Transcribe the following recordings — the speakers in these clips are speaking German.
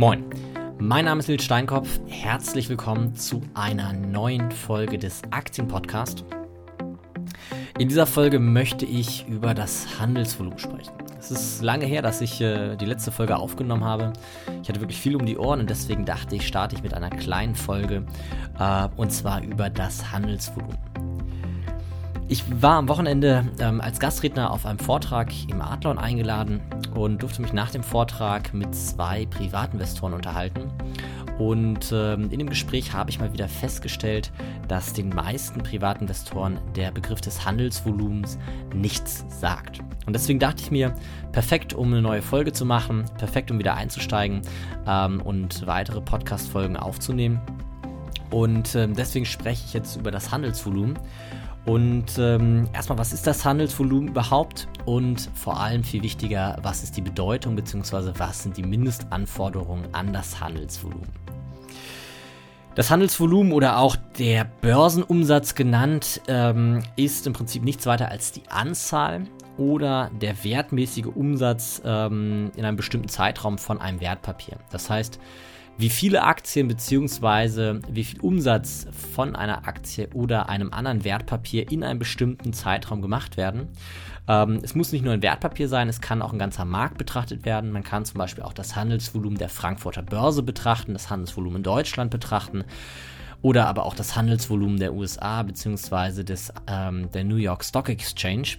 Moin, mein Name ist Nils Steinkopf. Herzlich willkommen zu einer neuen Folge des Aktienpodcasts. In dieser Folge möchte ich über das Handelsvolumen sprechen. Es ist lange her, dass ich äh, die letzte Folge aufgenommen habe. Ich hatte wirklich viel um die Ohren und deswegen dachte ich, starte ich mit einer kleinen Folge äh, und zwar über das Handelsvolumen. Ich war am Wochenende ähm, als Gastredner auf einem Vortrag im Adlon eingeladen und durfte mich nach dem Vortrag mit zwei Privatinvestoren unterhalten. Und ähm, in dem Gespräch habe ich mal wieder festgestellt, dass den meisten Privatinvestoren der Begriff des Handelsvolumens nichts sagt. Und deswegen dachte ich mir, perfekt, um eine neue Folge zu machen, perfekt, um wieder einzusteigen ähm, und weitere Podcast-Folgen aufzunehmen. Und ähm, deswegen spreche ich jetzt über das Handelsvolumen. Und ähm, erstmal, was ist das Handelsvolumen überhaupt? Und vor allem viel wichtiger, was ist die Bedeutung bzw. was sind die Mindestanforderungen an das Handelsvolumen? Das Handelsvolumen oder auch der Börsenumsatz genannt ähm, ist im Prinzip nichts weiter als die Anzahl oder der wertmäßige Umsatz ähm, in einem bestimmten Zeitraum von einem Wertpapier. Das heißt, wie viele Aktien bzw. wie viel Umsatz von einer Aktie oder einem anderen Wertpapier in einem bestimmten Zeitraum gemacht werden. Ähm, es muss nicht nur ein Wertpapier sein, es kann auch ein ganzer Markt betrachtet werden. Man kann zum Beispiel auch das Handelsvolumen der Frankfurter Börse betrachten, das Handelsvolumen in Deutschland betrachten oder aber auch das Handelsvolumen der USA bzw. ähm, der New York Stock Exchange.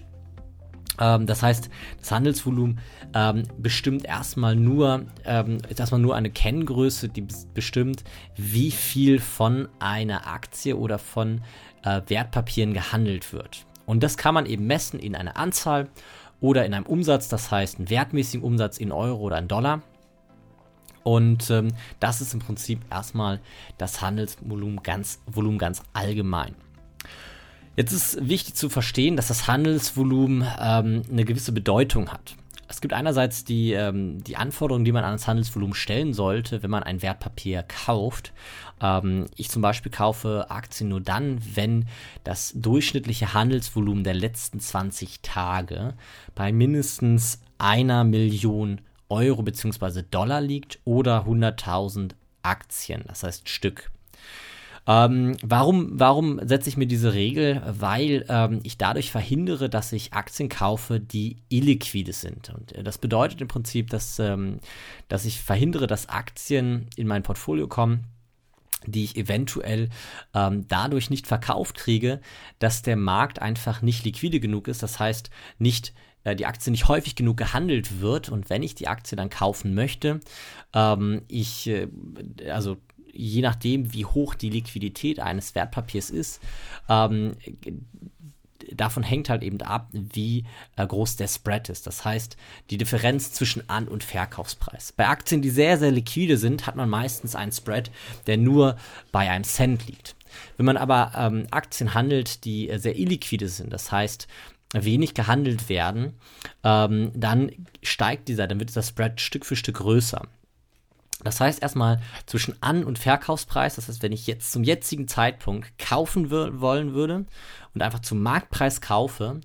Ähm, das heißt, das Handelsvolumen ähm, bestimmt erstmal nur, ähm, ist erstmal nur eine Kenngröße, die bestimmt, wie viel von einer Aktie oder von äh, Wertpapieren gehandelt wird. Und das kann man eben messen in einer Anzahl oder in einem Umsatz, das heißt einen wertmäßigen Umsatz in Euro oder in Dollar. Und ähm, das ist im Prinzip erstmal das Handelsvolumen ganz, Volumen ganz allgemein. Jetzt ist wichtig zu verstehen, dass das Handelsvolumen ähm, eine gewisse Bedeutung hat. Es gibt einerseits die, ähm, die Anforderungen, die man an das Handelsvolumen stellen sollte, wenn man ein Wertpapier kauft. Ähm, ich zum Beispiel kaufe Aktien nur dann, wenn das durchschnittliche Handelsvolumen der letzten 20 Tage bei mindestens einer Million Euro bzw. Dollar liegt oder 100.000 Aktien, das heißt Stück. Ähm, warum warum setze ich mir diese Regel? Weil ähm, ich dadurch verhindere, dass ich Aktien kaufe, die illiquide sind. Und äh, das bedeutet im Prinzip, dass, ähm, dass ich verhindere, dass Aktien in mein Portfolio kommen, die ich eventuell ähm, dadurch nicht verkauft kriege, dass der Markt einfach nicht liquide genug ist. Das heißt, nicht äh, die Aktie nicht häufig genug gehandelt wird und wenn ich die Aktie dann kaufen möchte, ähm, ich, äh, also je nachdem, wie hoch die Liquidität eines Wertpapiers ist, ähm, davon hängt halt eben ab, wie äh, groß der Spread ist. Das heißt, die Differenz zwischen An- und Verkaufspreis. Bei Aktien, die sehr, sehr liquide sind, hat man meistens einen Spread, der nur bei einem Cent liegt. Wenn man aber ähm, Aktien handelt, die äh, sehr illiquide sind, das heißt, wenig gehandelt werden, ähm, dann steigt dieser, dann wird dieser Spread Stück für Stück größer. Das heißt erstmal zwischen An- und Verkaufspreis, das heißt, wenn ich jetzt zum jetzigen Zeitpunkt kaufen wollen würde und einfach zum Marktpreis kaufe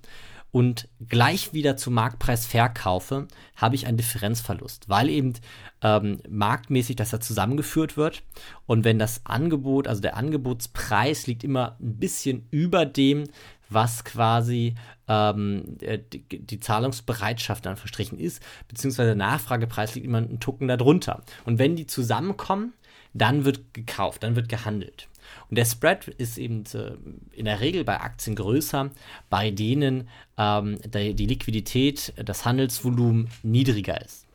und gleich wieder zum Marktpreis verkaufe, habe ich einen Differenzverlust, weil eben ähm, marktmäßig das ja zusammengeführt wird. Und wenn das Angebot, also der Angebotspreis liegt immer ein bisschen über dem, was quasi ähm, äh, die, die, Zahlungsbereitschaft dann verstrichen ist, beziehungsweise der Nachfragepreis liegt immer einen Tucken darunter. Und wenn die zusammenkommen, dann wird gekauft, dann wird gehandelt. Und der Spread ist eben äh, in der Regel bei Aktien größer, bei denen ähm, die, Liquidität, das Handelsvolumen niedriger ist.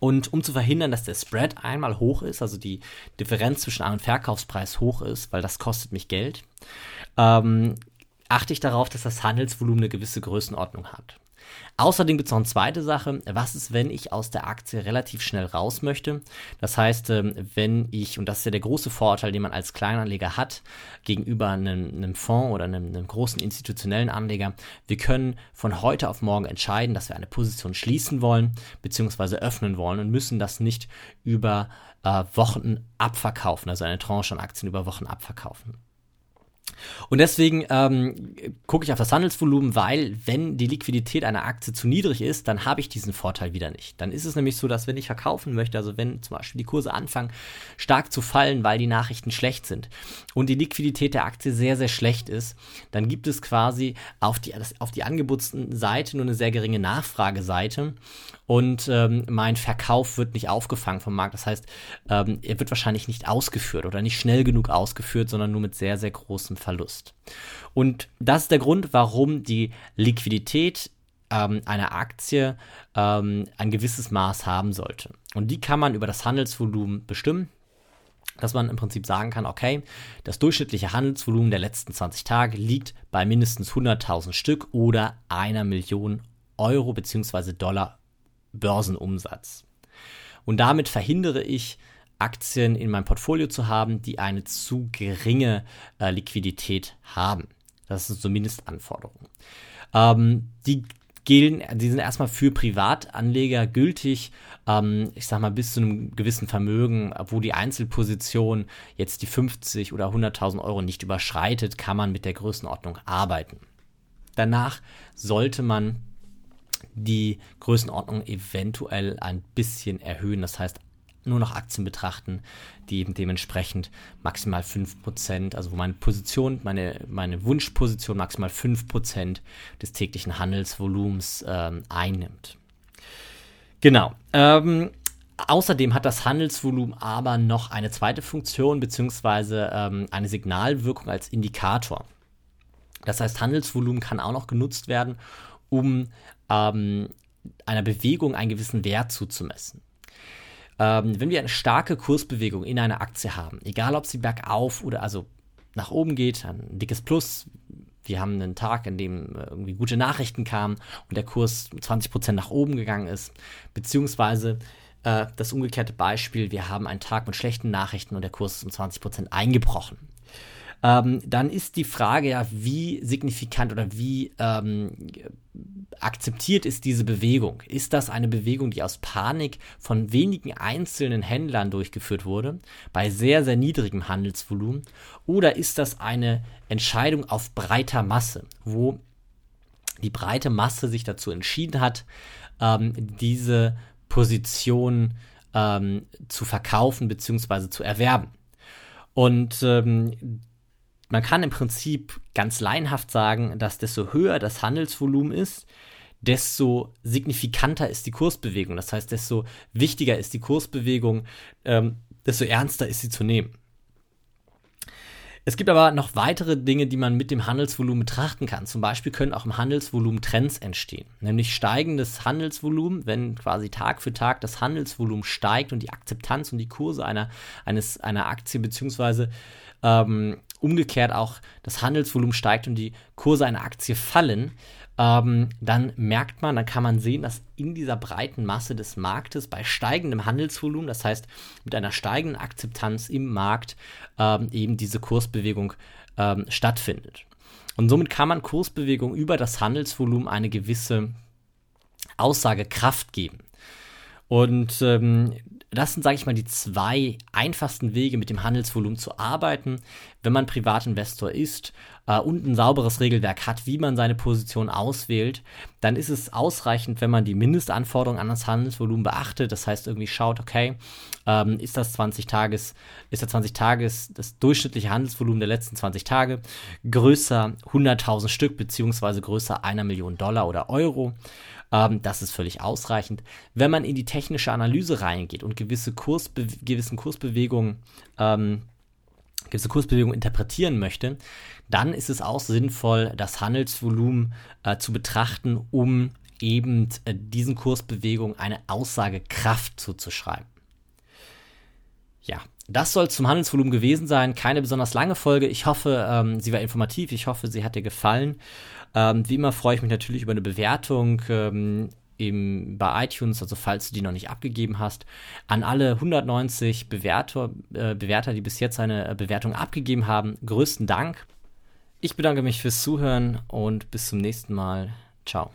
Und um zu verhindern, dass der Spread einmal hoch ist, also die Differenz zwischen An- und Verkaufspreis hoch ist, weil das kostet mich Geld, ähm, achte ich darauf, dass das Handelsvolumen eine gewisse Größenordnung hat. Außerdem gibt es noch eine zweite Sache. Was ist, wenn ich aus der Aktie relativ schnell raus möchte? Das heißt, ähm, wenn ich, und das ist ja der große Vorteil, den man als Kleinanleger hat gegenüber einem, einem Fonds oder einem, einem, großen institutionellen Anleger, wir können von heute auf morgen entscheiden, dass wir eine Position schließen wollen bzw. öffnen wollen und müssen das nicht über äh, Wochen abverkaufen, also eine Tranche an Aktien über Wochen abverkaufen. Und deswegen ähm, gucke ich auf das Handelsvolumen, weil wenn die Liquidität einer Aktie zu niedrig ist, dann habe ich diesen Vorteil wieder nicht. Dann ist es nämlich so, dass wenn ich verkaufen möchte, also wenn zum Beispiel die Kurse anfangen stark zu fallen, weil die Nachrichten schlecht sind und die Liquidität der Aktie sehr, sehr schlecht ist, dann gibt es quasi auf die, auf die Angebotsseite nur eine sehr geringe Nachfrageseite und ähm, mein Verkauf wird nicht aufgefangen vom Markt. Das heißt, ähm, er wird wahrscheinlich nicht ausgeführt oder nicht schnell genug ausgeführt, sondern nur mit sehr, sehr großem Verlust. Und das ist der Grund, warum die Liquidität ähm, einer Aktie ähm, ein gewisses Maß haben sollte. Und die kann man über das Handelsvolumen bestimmen dass man im Prinzip sagen kann, okay, das durchschnittliche Handelsvolumen der letzten 20 Tage liegt bei mindestens 100.000 Stück oder einer Million Euro bzw. Dollar Börsenumsatz. Und damit verhindere ich, Aktien in meinem Portfolio zu haben, die eine zu geringe äh, Liquidität haben. Das ist zumindest Anforderung. Ähm, die gelten, die sind erstmal für Privatanleger gültig, ähm, ich sag mal bis zu einem gewissen Vermögen, wo die Einzelposition jetzt die 50 oder 100.000 Euro nicht überschreitet, kann man mit der Größenordnung arbeiten. Danach sollte man die Größenordnung eventuell ein bisschen erhöhen. Das heißt, nur noch Aktien betrachten, die eben dementsprechend maximal 5%, also wo meine Position, meine, meine Wunschposition maximal 5% des täglichen Handelsvolumens ähm, einnimmt. Genau. Ähm, außerdem hat das Handelsvolumen aber noch eine zweite Funktion, beziehungsweise ähm, eine Signalwirkung als Indikator. Das heißt, Handelsvolumen kann auch noch genutzt werden, um ähm, einer Bewegung einen gewissen Wert zuzumessen. Ähm, wenn wir eine starke Kursbewegung in einer Aktie haben, egal ob sie bergauf oder also nach oben geht, ein dickes Plus, wir haben einen Tag, in dem äh, irgendwie gute Nachrichten kamen und der Kurs 20% nach oben gegangen ist, beziehungsweise äh, das umgekehrte Beispiel, wir haben einen Tag mit schlechten Nachrichten und der Kurs ist um 20% eingebrochen ähm, dann ist die Frage ja, wie signifikant oder wie ähm, akzeptiert ist diese Bewegung? Ist das eine Bewegung, die aus Panik von wenigen einzelnen Händlern durchgeführt wurde, bei sehr, sehr niedrigem Handelsvolumen? Oder ist das eine Entscheidung auf breiter Masse, wo die breite Masse sich dazu entschieden hat, ähm, diese Position ähm, zu verkaufen bzw. zu erwerben? Und ähm, man kann im Prinzip ganz laienhaft sagen, dass desto höher das Handelsvolumen ist, desto signifikanter ist die Kursbewegung. Das heißt, desto wichtiger ist die Kursbewegung, ähm, desto ernster ist sie zu nehmen. Es gibt aber noch weitere Dinge, die man mit dem Handelsvolumen betrachten kann. Zum Beispiel können auch im Handelsvolumen Trends entstehen, nämlich steigendes Handelsvolumen, wenn quasi Tag für Tag das Handelsvolumen steigt und die Akzeptanz und die Kurse einer, eines, einer Aktie beziehungsweise ähm, umgekehrt auch das Handelsvolumen steigt und die Kurse einer Aktie fallen, ähm, dann merkt man, dann kann man sehen, dass in dieser breiten Masse des Marktes bei steigendem Handelsvolumen, das heißt mit einer steigenden Akzeptanz im Markt, ähm, eben diese Kursbewegung ähm, stattfindet. Und somit kann man Kursbewegung über das Handelsvolumen eine gewisse Aussagekraft geben. Und ähm, das sind, sage ich mal, die zwei einfachsten Wege, mit dem Handelsvolumen zu arbeiten, wenn man Privatinvestor ist äh, und ein sauberes Regelwerk hat, wie man seine Position auswählt, dann ist es ausreichend, wenn man die Mindestanforderungen an das Handelsvolumen beachtet. Das heißt, irgendwie schaut, okay, ähm, ist das 20 Tages, ist das 20 Tages das durchschnittliche Handelsvolumen der letzten 20 Tage größer 100.000 Stück beziehungsweise größer einer Million Dollar oder Euro. Ähm, das ist völlig ausreichend. Wenn man in die technische Analyse reingeht und gewisse Kursbe gewissen Kursbewegungen ähm, gewisse Kursbewegungen interpretieren möchte, dann ist es auch sinnvoll, das Handelsvolumen äh, zu betrachten, um eben äh, diesen Kursbewegungen eine Aussagekraft zuzuschreiben. Ja, das soll zum Handelsvolumen gewesen sein. Keine besonders lange Folge. Ich hoffe, ähm, sie war informativ. Ich hoffe, sie hat dir gefallen. Ähm, wie immer freue ich mich natürlich über eine Bewertung ähm, im, bei iTunes, also falls du die noch nicht abgegeben hast. An alle 190 Bewerter, äh, Bewerter, die bis jetzt eine äh, Bewertung abgegeben haben, größten Dank. Ich bedanke mich fürs Zuhören und bis zum nächsten Mal. Ciao.